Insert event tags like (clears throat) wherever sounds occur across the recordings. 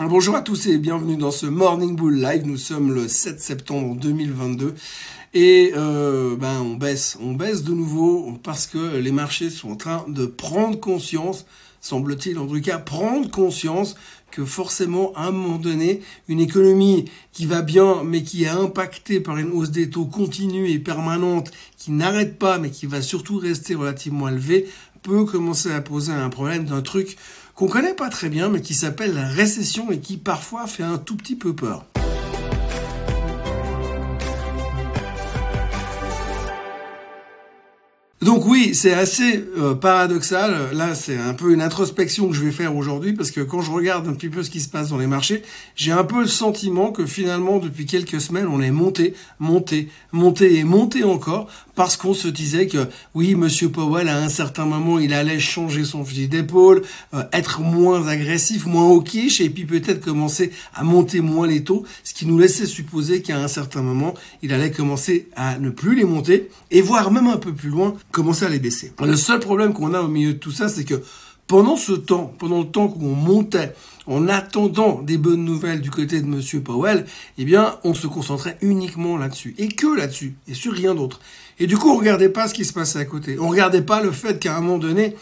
Bonjour à tous et bienvenue dans ce Morning Bull Live. Nous sommes le 7 septembre 2022 et euh, ben on baisse, on baisse de nouveau parce que les marchés sont en train de prendre conscience, semble-t-il en tout cas, prendre conscience que forcément à un moment donné, une économie qui va bien mais qui est impactée par une hausse des taux continue et permanente, qui n'arrête pas mais qui va surtout rester relativement élevée, peut commencer à poser un problème d'un truc qu'on connaît pas très bien, mais qui s'appelle la récession et qui parfois fait un tout petit peu peur. Donc oui, c'est assez euh, paradoxal. Là, c'est un peu une introspection que je vais faire aujourd'hui parce que quand je regarde un petit peu ce qui se passe dans les marchés, j'ai un peu le sentiment que finalement, depuis quelques semaines, on est monté, monté, monté et monté encore parce qu'on se disait que oui, Monsieur Powell, à un certain moment, il allait changer son fusil d'épaule, euh, être moins agressif, moins quiche et puis peut-être commencer à monter moins les taux, ce qui nous laissait supposer qu'à un certain moment, il allait commencer à ne plus les monter et voir même un peu plus loin commencer à les baisser. Le seul problème qu'on a au milieu de tout ça, c'est que pendant ce temps, pendant le temps qu'on montait, en attendant des bonnes nouvelles du côté de Monsieur Powell, eh bien, on se concentrait uniquement là-dessus. Et que là-dessus. Et sur rien d'autre. Et du coup, on regardait pas ce qui se passait à côté. On regardait pas le fait qu'à un moment donné,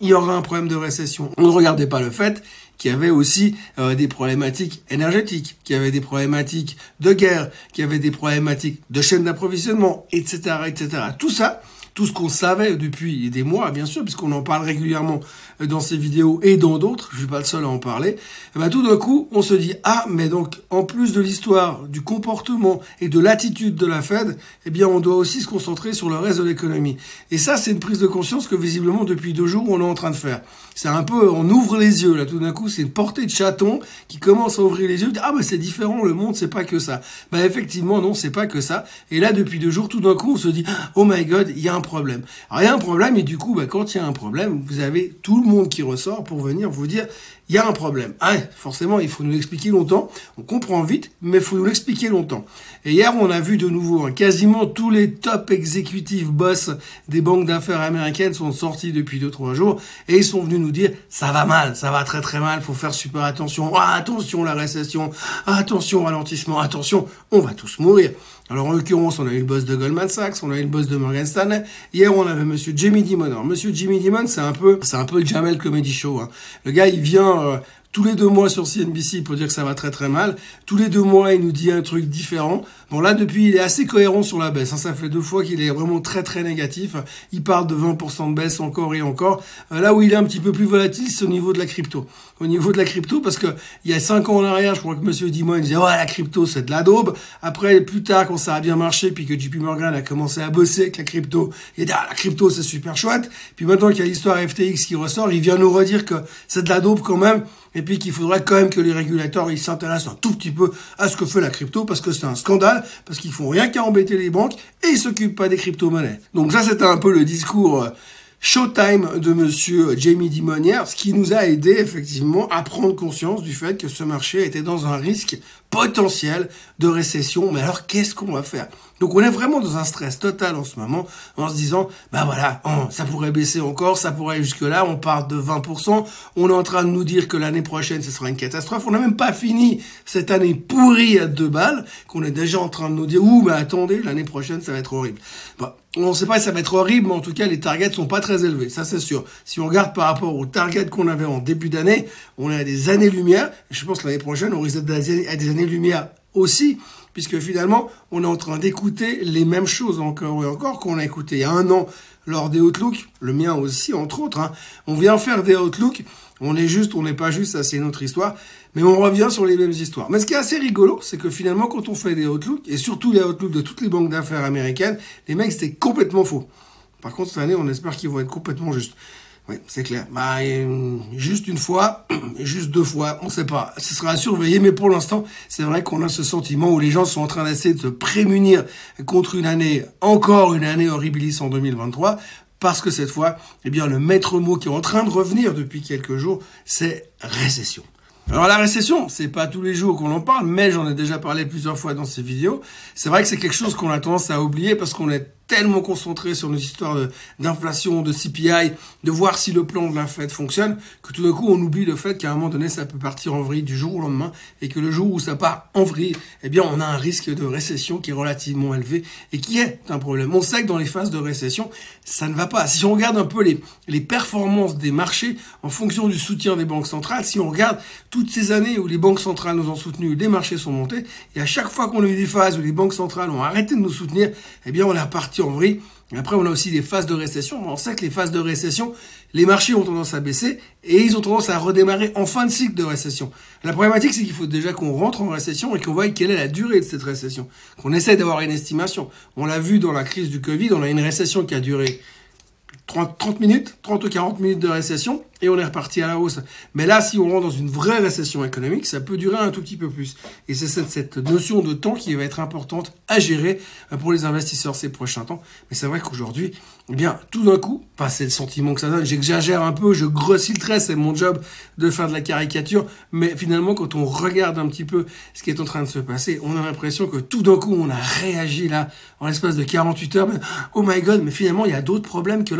il y aura un problème de récession. On ne regardait pas le fait qu'il y avait aussi euh, des problématiques énergétiques, qu'il y avait des problématiques de guerre, qu'il y avait des problématiques de chaîne d'approvisionnement, etc., etc. Tout ça, tout ce qu'on savait depuis des mois, bien sûr, puisqu'on en parle régulièrement dans ces vidéos et dans d'autres, je suis pas le seul à en parler, et eh ben tout d'un coup, on se dit, ah, mais donc, en plus de l'histoire, du comportement et de l'attitude de la Fed, eh bien, on doit aussi se concentrer sur le reste de l'économie. Et ça, c'est une prise de conscience que visiblement, depuis deux jours, on est en train de faire. C'est un peu, on ouvre les yeux, là, tout d'un coup, c'est une portée de chaton qui commence à ouvrir les yeux, ah, mais c'est différent, le monde, c'est pas que ça. Ben, effectivement, non, c'est pas que ça. Et là, depuis deux jours, tout d'un coup, on se dit, oh my god, il y a un problème. Alors, il y a un problème, et du coup, bah, quand il y a un problème, vous avez tout le monde qui ressort pour venir vous dire, il y a un problème. Ah, forcément, il faut nous l'expliquer longtemps. On comprend vite, mais il faut nous l'expliquer longtemps. Et hier, on a vu de nouveau, hein, quasiment tous les top exécutifs boss des banques d'affaires américaines sont sortis depuis 2-3 jours et ils sont venus nous dire, ça va mal, ça va très très mal, faut faire super attention. Ah, attention la récession, attention ralentissement, attention, on va tous mourir. Alors en l'occurrence, on a eu le boss de Goldman Sachs, on a eu le boss de Morgan Stanley. Hier, on avait Monsieur Jimmy Dimon. Alors Monsieur Jimmy Dimon, c'est un peu, c'est un peu le Jamel Comedy Show. Hein. Le gars, il vient euh, tous les deux mois sur CNBC pour dire que ça va très très mal. Tous les deux mois, il nous dit un truc différent. Bon là, depuis, il est assez cohérent sur la baisse. Hein. Ça fait deux fois qu'il est vraiment très très négatif. Il parle de 20% de baisse encore et encore. Euh, là où il est un petit peu plus volatile, c'est au niveau de la crypto. Au niveau de la crypto, parce que il y a cinq ans en arrière, je crois que Monsieur Dimon disait ouais la crypto c'est de la daube. Après, plus tard, quand ça a bien marché, puis que JP Morgan a commencé à bosser avec la crypto, il dit ah la crypto c'est super chouette. Puis maintenant qu'il y a l'histoire FTX qui ressort, il vient nous redire que c'est de la daube quand même et puis qu'il faudrait quand même que les régulateurs s'intéressent un tout petit peu à ce que fait la crypto parce que c'est un scandale, parce qu'ils font rien qu'à embêter les banques et ils s'occupent pas des crypto-monnaies. Donc ça c'était un peu le discours euh, Showtime de monsieur Jamie Dimonière, ce qui nous a aidé effectivement à prendre conscience du fait que ce marché était dans un risque potentiel de récession. Mais alors qu'est-ce qu'on va faire? Donc on est vraiment dans un stress total en ce moment en se disant, bah voilà, oh, ça pourrait baisser encore, ça pourrait jusque là, on part de 20%, on est en train de nous dire que l'année prochaine ce sera une catastrophe, on n'a même pas fini cette année pourrie à deux balles, qu'on est déjà en train de nous dire, ouh mais attendez, l'année prochaine ça va être horrible. Bon, on ne sait pas si ça va être horrible, mais en tout cas, les targets sont pas très élevés. Ça, c'est sûr. Si on regarde par rapport aux targets qu'on avait en début d'année, on est à des années-lumière. Je pense que l'année prochaine, on risque d'être à des années-lumière aussi, puisque finalement, on est en train d'écouter les mêmes choses encore et encore qu'on a écouté il y a un an lors des Outlook, le mien aussi, entre autres. Hein. On vient faire des Outlook, on est juste, on n'est pas juste, ça c'est une autre histoire, mais on revient sur les mêmes histoires. Mais ce qui est assez rigolo, c'est que finalement, quand on fait des Outlook, et surtout les Outlook de toutes les banques d'affaires américaines, les mecs, c'était complètement faux. Par contre, cette année, on espère qu'ils vont être complètement justes. Oui, c'est clair. Bah, juste une fois, (clears throat) juste deux fois, on sait pas. Ce sera à surveiller, mais pour l'instant, c'est vrai qu'on a ce sentiment où les gens sont en train d'essayer de se prémunir contre une année, encore une année horribilis en 2023, parce que cette fois, eh bien, le maître mot qui est en train de revenir depuis quelques jours, c'est récession. Alors la récession, c'est pas tous les jours qu'on en parle, mais j'en ai déjà parlé plusieurs fois dans ces vidéos. C'est vrai que c'est quelque chose qu'on a tendance à oublier parce qu'on est tellement concentrés sur nos histoires d'inflation, de, CPI, de voir si le plan de la Fed fonctionne, que tout d'un coup on oublie le fait qu'à un moment donné ça peut partir en vrille du jour au lendemain et que le jour où ça part en vrille, eh bien on a un risque de récession qui est relativement élevé et qui est un problème. On sait que dans les phases de récession, ça ne va pas. Si on regarde un peu les, performances des marchés en fonction du soutien des banques centrales, si on regarde toutes ces années où les banques centrales nous ont soutenus, les marchés sont montés, et à chaque fois qu'on a eu des phases où les banques centrales ont arrêté de nous soutenir, eh bien on est parti en. Après, on a aussi des phases de récession. On sait que les phases de récession, les marchés ont tendance à baisser et ils ont tendance à redémarrer en fin de cycle de récession. La problématique, c'est qu'il faut déjà qu'on rentre en récession et qu'on voie quelle est la durée de cette récession. Qu'on essaie d'avoir une estimation. On l'a vu dans la crise du Covid, on a une récession qui a duré 30, 30 minutes, 30 ou 40 minutes de récession et on est reparti à la hausse. Mais là, si on rentre dans une vraie récession économique, ça peut durer un tout petit peu plus. Et c'est cette, notion de temps qui va être importante à gérer euh, pour les investisseurs ces prochains temps. Mais c'est vrai qu'aujourd'hui, eh bien, tout d'un coup, enfin, c'est le sentiment que ça donne. J'exagère un peu, je grossis le trait, c'est mon job de faire de la caricature. Mais finalement, quand on regarde un petit peu ce qui est en train de se passer, on a l'impression que tout d'un coup, on a réagi là, en l'espace de 48 heures. oh my god, mais finalement, il y a d'autres problèmes que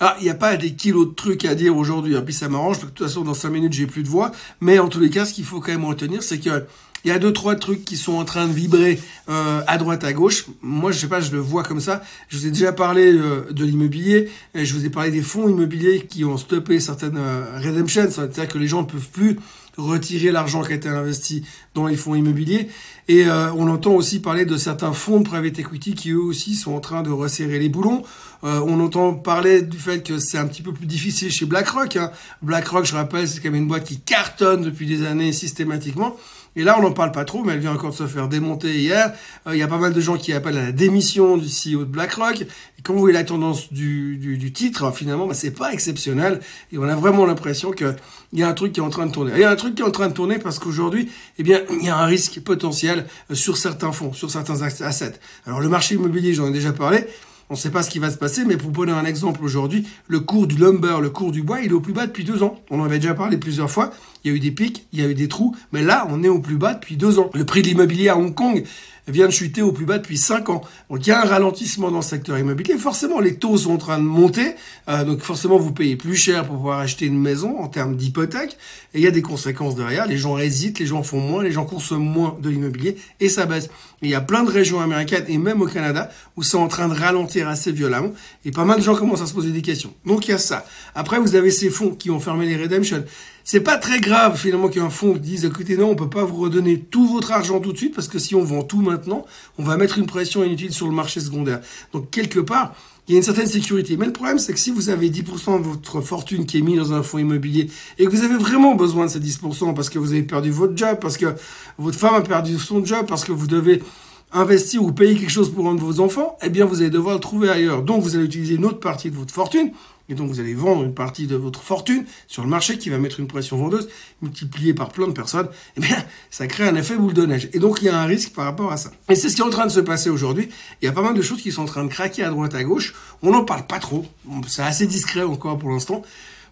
Ah, il n'y a pas des kilos de trucs à dire aujourd'hui, hein, puis ça m'arrange, de toute façon, dans 5 minutes, j'ai plus de voix. Mais en tous les cas, ce qu'il faut quand même retenir, c'est que il y a deux trois trucs qui sont en train de vibrer euh, à droite à gauche. Moi, je sais pas, je le vois comme ça. Je vous ai déjà parlé euh, de l'immobilier. Je vous ai parlé des fonds immobiliers qui ont stoppé certaines euh, redemptions, c'est-à-dire que les gens ne peuvent plus retirer l'argent qui a été investi dans les fonds immobiliers. Et euh, on entend aussi parler de certains fonds de private equity qui eux aussi sont en train de resserrer les boulons. Euh, on entend parler du fait que c'est un petit peu plus difficile chez BlackRock. Hein. BlackRock, je rappelle, c'est quand même une boîte qui cartonne depuis des années systématiquement. Et là, on n'en parle pas trop, mais elle vient encore de se faire démonter hier. Euh, il y a pas mal de gens qui appellent à la démission du CEO de BlackRock. Et quand vous voyez la tendance du, du, du titre, finalement, bah, c'est pas exceptionnel. Et on a vraiment l'impression qu'il y a un truc qui est en train de tourner. Il y a un truc qui est en train de tourner parce qu'aujourd'hui, eh bien, il y a un risque potentiel euh, sur certains fonds, sur certains assets. Alors, le marché immobilier, j'en ai déjà parlé. On ne sait pas ce qui va se passer, mais pour donner un exemple aujourd'hui, le cours du lumber, le cours du bois, il est au plus bas depuis deux ans. On en avait déjà parlé plusieurs fois. Il y a eu des pics, il y a eu des trous, mais là, on est au plus bas depuis deux ans. Le prix de l'immobilier à Hong Kong, vient de chuter au plus bas depuis 5 ans. Donc il y a un ralentissement dans le secteur immobilier. Forcément, les taux sont en train de monter. Euh, donc forcément, vous payez plus cher pour pouvoir acheter une maison en termes d'hypothèque. Et il y a des conséquences derrière. Les gens hésitent, les gens font moins, les gens consomment moins de l'immobilier et ça baisse. il y a plein de régions américaines et même au Canada où c'est en train de ralentir assez violemment. Et pas mal de gens commencent à se poser des questions. Donc il y a ça. Après, vous avez ces fonds qui ont fermé les redemptions. C'est pas très grave finalement qu'un fonds dise écoutez non, on peut pas vous redonner tout votre argent tout de suite parce que si on vend tout maintenant, on va mettre une pression inutile sur le marché secondaire. Donc quelque part, il y a une certaine sécurité. Mais le problème, c'est que si vous avez 10% de votre fortune qui est mise dans un fonds immobilier et que vous avez vraiment besoin de ces 10% parce que vous avez perdu votre job, parce que votre femme a perdu son job, parce que vous devez investir ou payer quelque chose pour un de vos enfants, eh bien vous allez devoir le trouver ailleurs. Donc vous allez utiliser une autre partie de votre fortune et donc vous allez vendre une partie de votre fortune sur le marché qui va mettre une pression vendeuse multipliée par plein de personnes. (laughs) Eh bien, ça crée un effet boule de neige. Et donc il y a un risque par rapport à ça. Et c'est ce qui est en train de se passer aujourd'hui. Il y a pas mal de choses qui sont en train de craquer à droite à gauche. On n'en parle pas trop. C'est assez discret encore pour l'instant.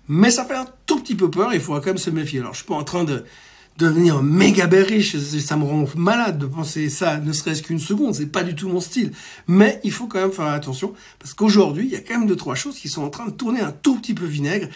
Mais ça fait un tout petit peu peur. Il faudra quand même se méfier. Alors je suis pas en train de devenir méga riche, ça me rend malade de penser ça, ne serait-ce qu'une seconde, c'est pas du tout mon style. Mais il faut quand même faire attention, parce qu'aujourd'hui, il y a quand même deux, trois choses qui sont en train de tourner un tout petit peu vinaigre.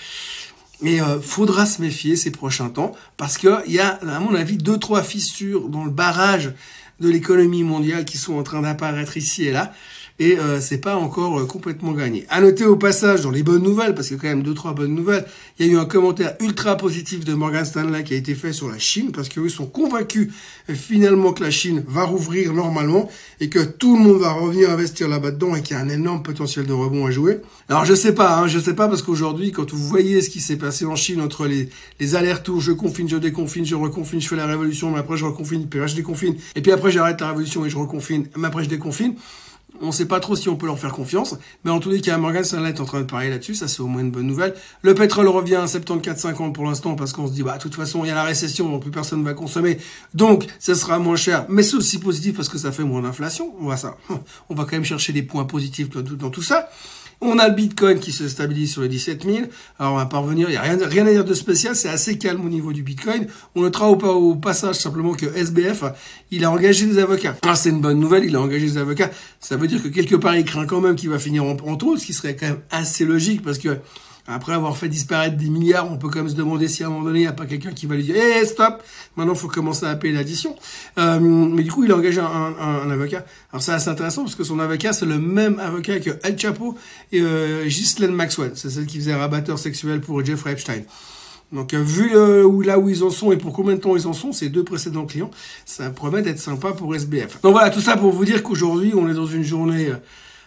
Et euh, faudra se méfier ces prochains temps, parce qu'il y a, à mon avis, deux, trois fissures dans le barrage de l'économie mondiale qui sont en train d'apparaître ici et là et euh, c'est pas encore euh, complètement gagné. À noter au passage dans les bonnes nouvelles, parce qu'il y a quand même deux trois bonnes nouvelles, il y a eu un commentaire ultra positif de Morgan Stanley qui a été fait sur la Chine, parce qu'eux sont convaincus euh, finalement que la Chine va rouvrir normalement et que tout le monde va revenir investir là-bas dedans et qu'il y a un énorme potentiel de rebond à jouer. Alors je sais pas, hein, je sais pas parce qu'aujourd'hui quand vous voyez ce qui s'est passé en Chine entre les, les allers-retours, je confine, je déconfine, je reconfine, je fais la révolution, mais après je reconfine, puis après je déconfine, et puis après j'arrête la révolution et je reconfine, mais après je déconfine. On ne sait pas trop si on peut leur faire confiance, mais en tous les cas, Morgan Stanley est en train de parler là-dessus, ça c'est au moins une bonne nouvelle. Le pétrole revient à 74,50 pour l'instant parce qu'on se dit, bah, de toute façon, il y a la récession, plus personne ne va consommer, donc ça sera moins cher, mais c'est aussi positif parce que ça fait moins d'inflation. On va ça, (laughs) on va quand même chercher des points positifs dans tout ça. On a le Bitcoin qui se stabilise sur les 17 000. Alors on va pas revenir, il n'y a rien, à dire de spécial, c'est assez calme au niveau du Bitcoin. On notera au, au passage simplement que SBF, il a engagé des avocats. Ah, c'est une bonne nouvelle, il a engagé des avocats. Ça veut dire que quelque part il craint quand même qu'il va finir en, en ce qui serait quand même assez logique parce que après avoir fait disparaître des milliards, on peut quand même se demander si à un moment donné, il n'y a pas quelqu'un qui va lui dire hey, stop, maintenant il faut commencer à payer l'addition euh, mais du coup, il a engagé un, avocat. Alors c'est assez intéressant parce que son avocat, c'est le même avocat que El Chapo et euh, Ghislaine Maxwell. C'est celle qui faisait rabatteur sexuel pour Jeffrey Epstein. Donc euh, vu où, là où ils en sont et pour combien de temps ils en sont, ces deux précédents clients, ça promet d'être sympa pour SBF. Donc voilà, tout ça pour vous dire qu'aujourd'hui, on est dans une journée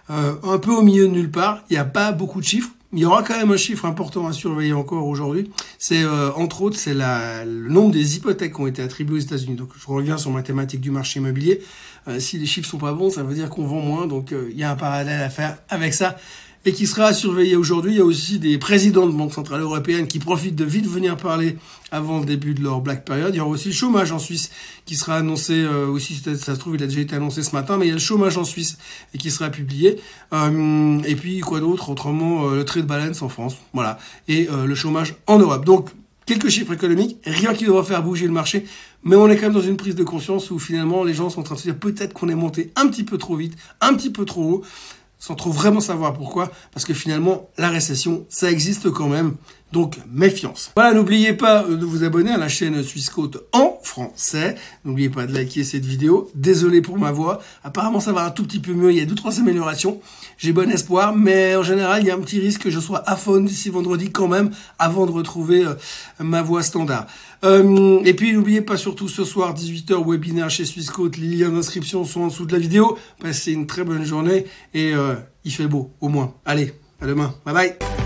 euh, un peu au milieu de nulle part. Il n'y a pas beaucoup de chiffres. Il y aura quand même un chiffre important à surveiller encore aujourd'hui. C'est euh, entre autres c'est le nombre des hypothèques qui ont été attribuées aux États-Unis. Donc je reviens sur ma thématique du marché immobilier. Euh, si les chiffres sont pas bons, ça veut dire qu'on vend moins. Donc euh, il y a un parallèle à faire avec ça et qui sera surveillé aujourd'hui. Il y a aussi des présidents de banques centrales européennes qui profitent de vite venir parler avant le début de leur black period. Il y aura aussi le chômage en Suisse qui sera annoncé euh, aussi, ça se trouve, il a déjà été annoncé ce matin, mais il y a le chômage en Suisse et qui sera publié. Euh, et puis quoi d'autre Autrement, euh, le trade balance en France, voilà, et le chômage en Europe. Donc quelques chiffres économiques, rien qui devra faire bouger le marché, mais on est quand même dans une prise de conscience où finalement les gens sont en train de se dire peut-être qu'on est monté un petit peu trop vite, un petit peu trop haut sans trop vraiment savoir pourquoi, parce que finalement, la récession, ça existe quand même. Donc, méfiance. Voilà, n'oubliez pas de vous abonner à la chaîne Suisse en français. N'oubliez pas de liker cette vidéo. Désolé pour ma voix. Apparemment, ça va un tout petit peu mieux. Il y a deux, trois améliorations. J'ai bon espoir, mais en général, il y a un petit risque que je sois aphone d'ici vendredi quand même, avant de retrouver euh, ma voix standard. Euh, et puis, n'oubliez pas surtout ce soir, 18h, webinaire chez Swissquote. Les liens d'inscription sont en dessous de la vidéo. Passez une très bonne journée et euh, il fait beau, au moins. Allez, à demain. Bye bye.